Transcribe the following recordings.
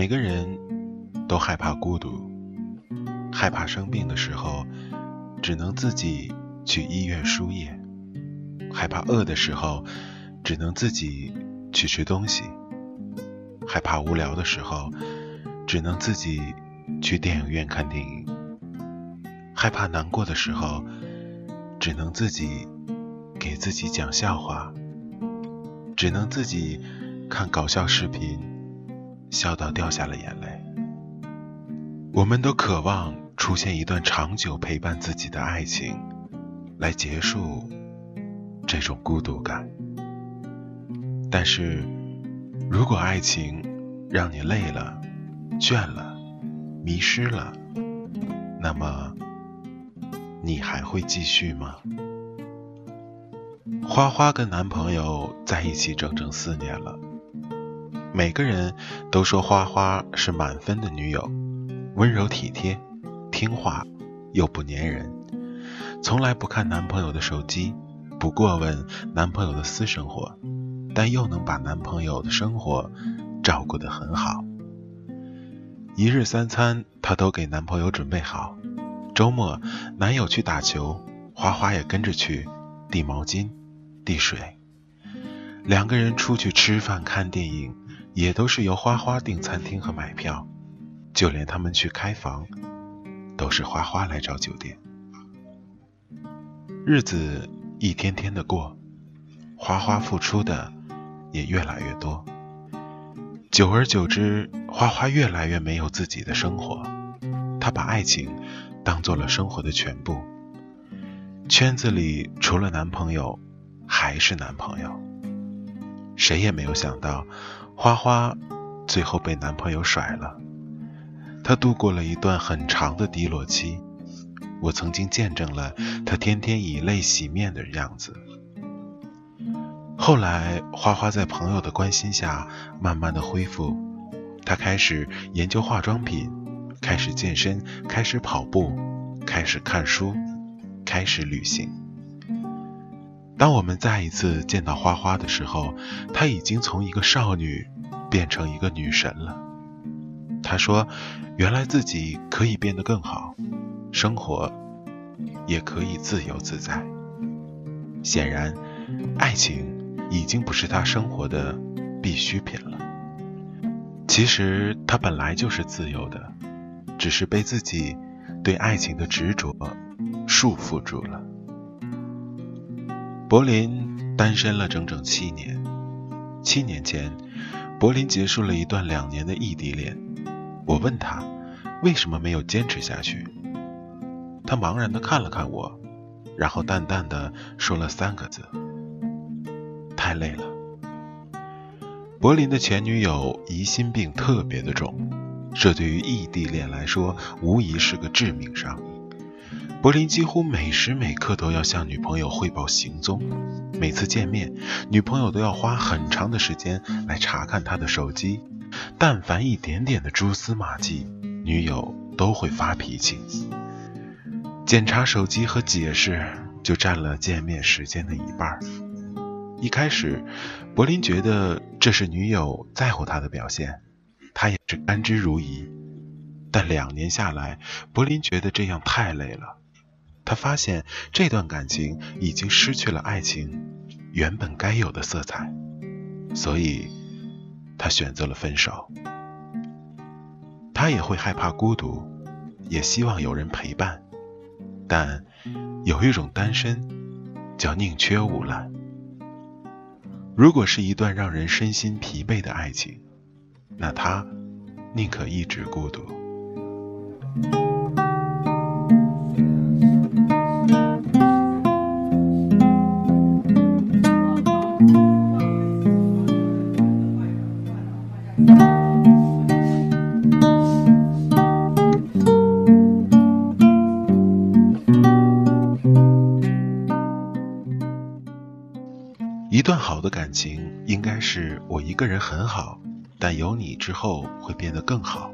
每个人都害怕孤独，害怕生病的时候只能自己去医院输液，害怕饿的时候只能自己去吃东西，害怕无聊的时候只能自己去电影院看电影，害怕难过的时候只能自己给自己讲笑话，只能自己看搞笑视频。笑到掉下了眼泪。我们都渴望出现一段长久陪伴自己的爱情，来结束这种孤独感。但是，如果爱情让你累了、倦了、迷失了，那么你还会继续吗？花花跟男朋友在一起整整四年了。每个人都说花花是满分的女友，温柔体贴、听话又不粘人，从来不看男朋友的手机，不过问男朋友的私生活，但又能把男朋友的生活照顾得很好。一日三餐她都给男朋友准备好，周末男友去打球，花花也跟着去递毛巾、递水，两个人出去吃饭、看电影。也都是由花花订餐厅和买票，就连他们去开房，都是花花来找酒店。日子一天天的过，花花付出的也越来越多。久而久之，花花越来越没有自己的生活，她把爱情当做了生活的全部。圈子里除了男朋友，还是男朋友。谁也没有想到。花花最后被男朋友甩了，她度过了一段很长的低落期。我曾经见证了她天天以泪洗面的样子。后来，花花在朋友的关心下，慢慢的恢复。她开始研究化妆品，开始健身，开始跑步，开始看书，开始旅行。当我们再一次见到花花的时候，她已经从一个少女变成一个女神了。她说：“原来自己可以变得更好，生活也可以自由自在。”显然，爱情已经不是她生活的必需品了。其实她本来就是自由的，只是被自己对爱情的执着束缚住了。柏林单身了整整七年。七年前，柏林结束了一段两年的异地恋。我问他为什么没有坚持下去，他茫然地看了看我，然后淡淡的说了三个字：“太累了。”柏林的前女友疑心病特别的重，这对于异地恋来说无疑是个致命伤。柏林几乎每时每刻都要向女朋友汇报行踪，每次见面，女朋友都要花很长的时间来查看他的手机，但凡一点点的蛛丝马迹，女友都会发脾气。检查手机和解释就占了见面时间的一半。一开始，柏林觉得这是女友在乎他的表现，他也是甘之如饴。但两年下来，柏林觉得这样太累了。他发现这段感情已经失去了爱情原本该有的色彩，所以他选择了分手。他也会害怕孤独，也希望有人陪伴，但有一种单身叫宁缺毋滥。如果是一段让人身心疲惫的爱情，那他宁可一直孤独。个人很好，但有你之后会变得更好，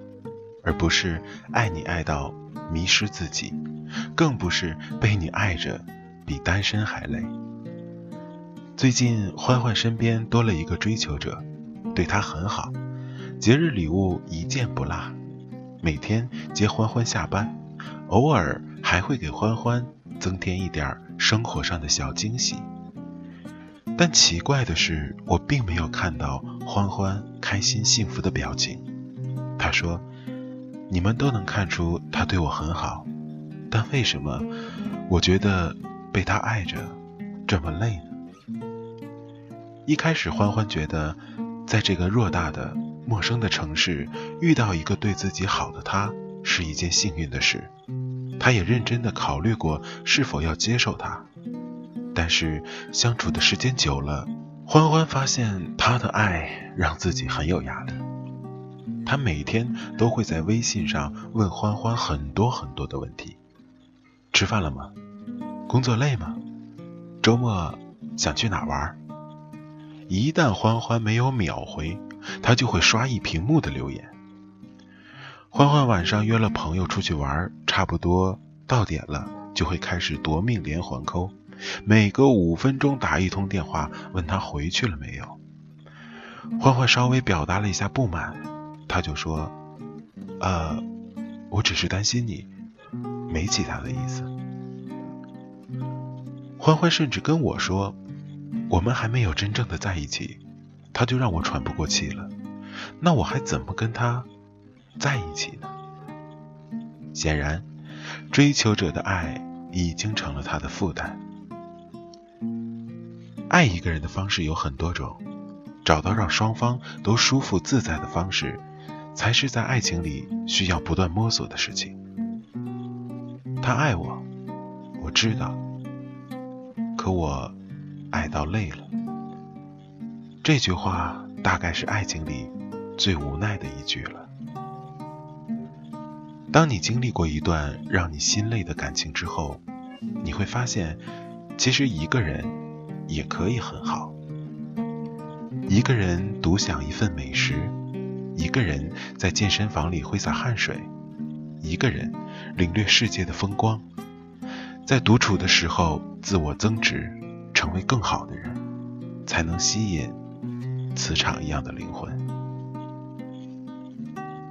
而不是爱你爱到迷失自己，更不是被你爱着比单身还累。最近欢欢身边多了一个追求者，对她很好，节日礼物一件不落，每天接欢欢下班，偶尔还会给欢欢增添一点生活上的小惊喜。但奇怪的是，我并没有看到欢欢开心幸福的表情。他说：“你们都能看出他对我很好，但为什么我觉得被他爱着这么累呢？”一开始，欢欢觉得在这个偌大的陌生的城市遇到一个对自己好的他是一件幸运的事，他也认真的考虑过是否要接受他。但是相处的时间久了，欢欢发现他的爱让自己很有压力。他每天都会在微信上问欢欢很多很多的问题：吃饭了吗？工作累吗？周末想去哪玩？一旦欢欢没有秒回，他就会刷一屏幕的留言。欢欢晚上约了朋友出去玩，差不多到点了，就会开始夺命连环扣。每隔五分钟打一通电话，问他回去了没有。欢欢稍微表达了一下不满，他就说：“呃，我只是担心你，没其他的意思。”欢欢甚至跟我说：“我们还没有真正的在一起，他就让我喘不过气了。那我还怎么跟他在一起呢？”显然，追求者的爱已经成了他的负担。爱一个人的方式有很多种，找到让双方都舒服自在的方式，才是在爱情里需要不断摸索的事情。他爱我，我知道，可我爱到累了。这句话大概是爱情里最无奈的一句了。当你经历过一段让你心累的感情之后，你会发现，其实一个人。也可以很好。一个人独享一份美食，一个人在健身房里挥洒汗水，一个人领略世界的风光，在独处的时候自我增值，成为更好的人，才能吸引磁场一样的灵魂。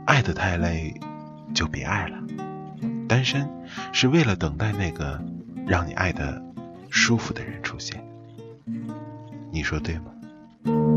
爱得太累，就别爱了。单身是为了等待那个让你爱的舒服的人出现。你说对吗？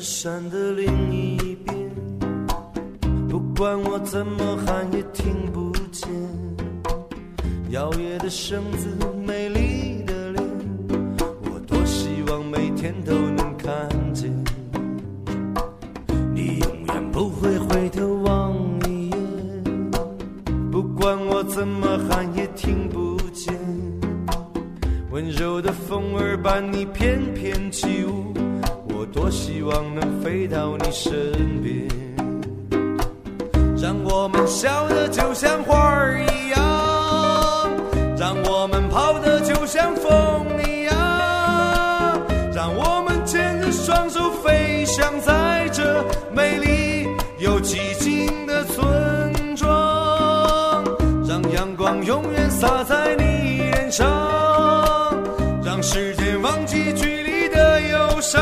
山的另一边，不管我怎么喊也听不见。摇曳的身子，美丽的脸，我多希望每天都能看见。你永远不会回头望一眼，不管我怎么喊也听不见。温柔的风儿伴你翩翩起舞。多希望能飞到你身边，让我们笑得就像花儿一样，让我们跑得就像风一样，让我们牵着双手飞翔在这美丽又寂静的村庄，让阳光永远洒在你脸上。让时间忘记距离的忧伤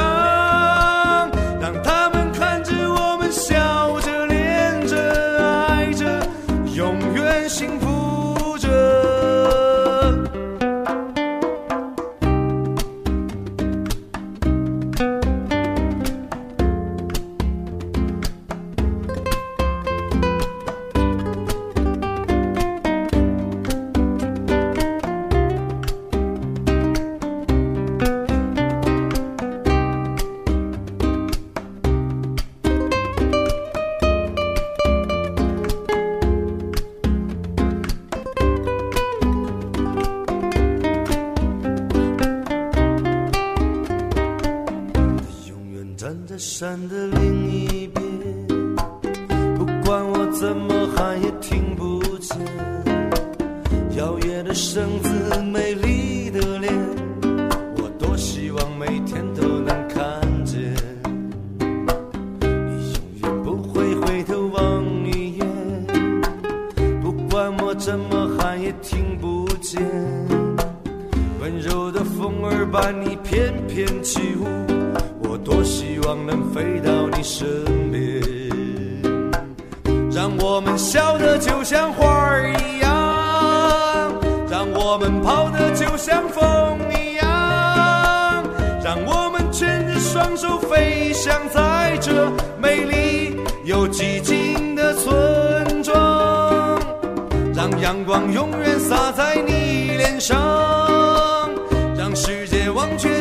山的另一边，不管我怎么喊也听不见。摇曳的身子，美丽的脸，我多希望每天都能看见。你永远不会回头望一眼，不管我怎么喊也听不见。温柔的风儿伴你翩翩起舞。多希望能飞到你身边，让我们笑得就像花儿一样，让我们跑得就像风一样，让我们牵着双手飞翔在这美丽又寂静的村庄。让阳光永远洒在你脸上，让世界忘却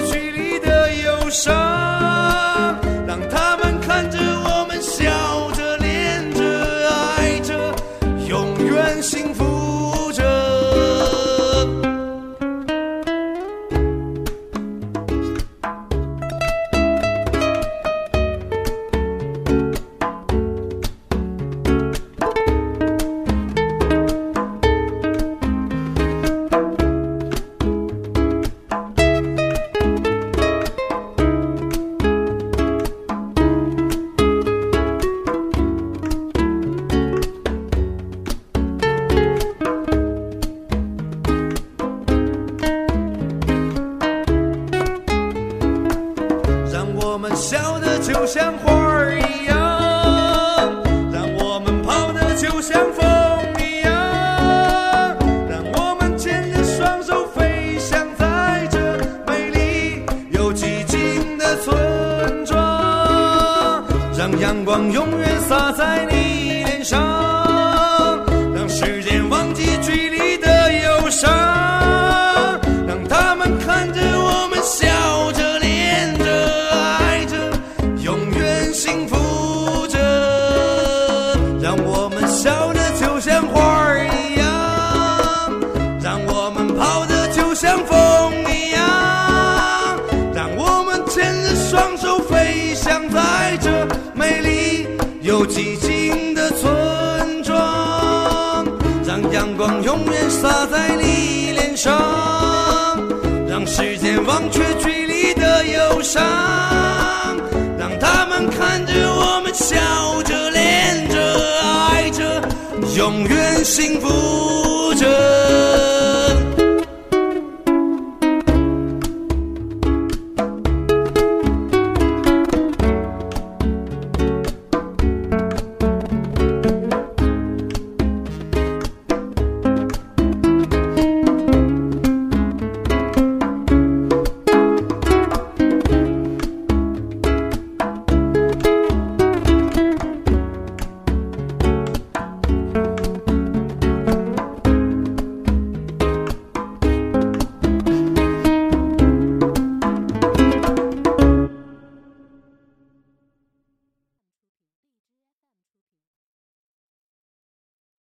上，让时间忘却距离的忧伤，让他们看着我们笑着、恋着、爱着，永远幸福着。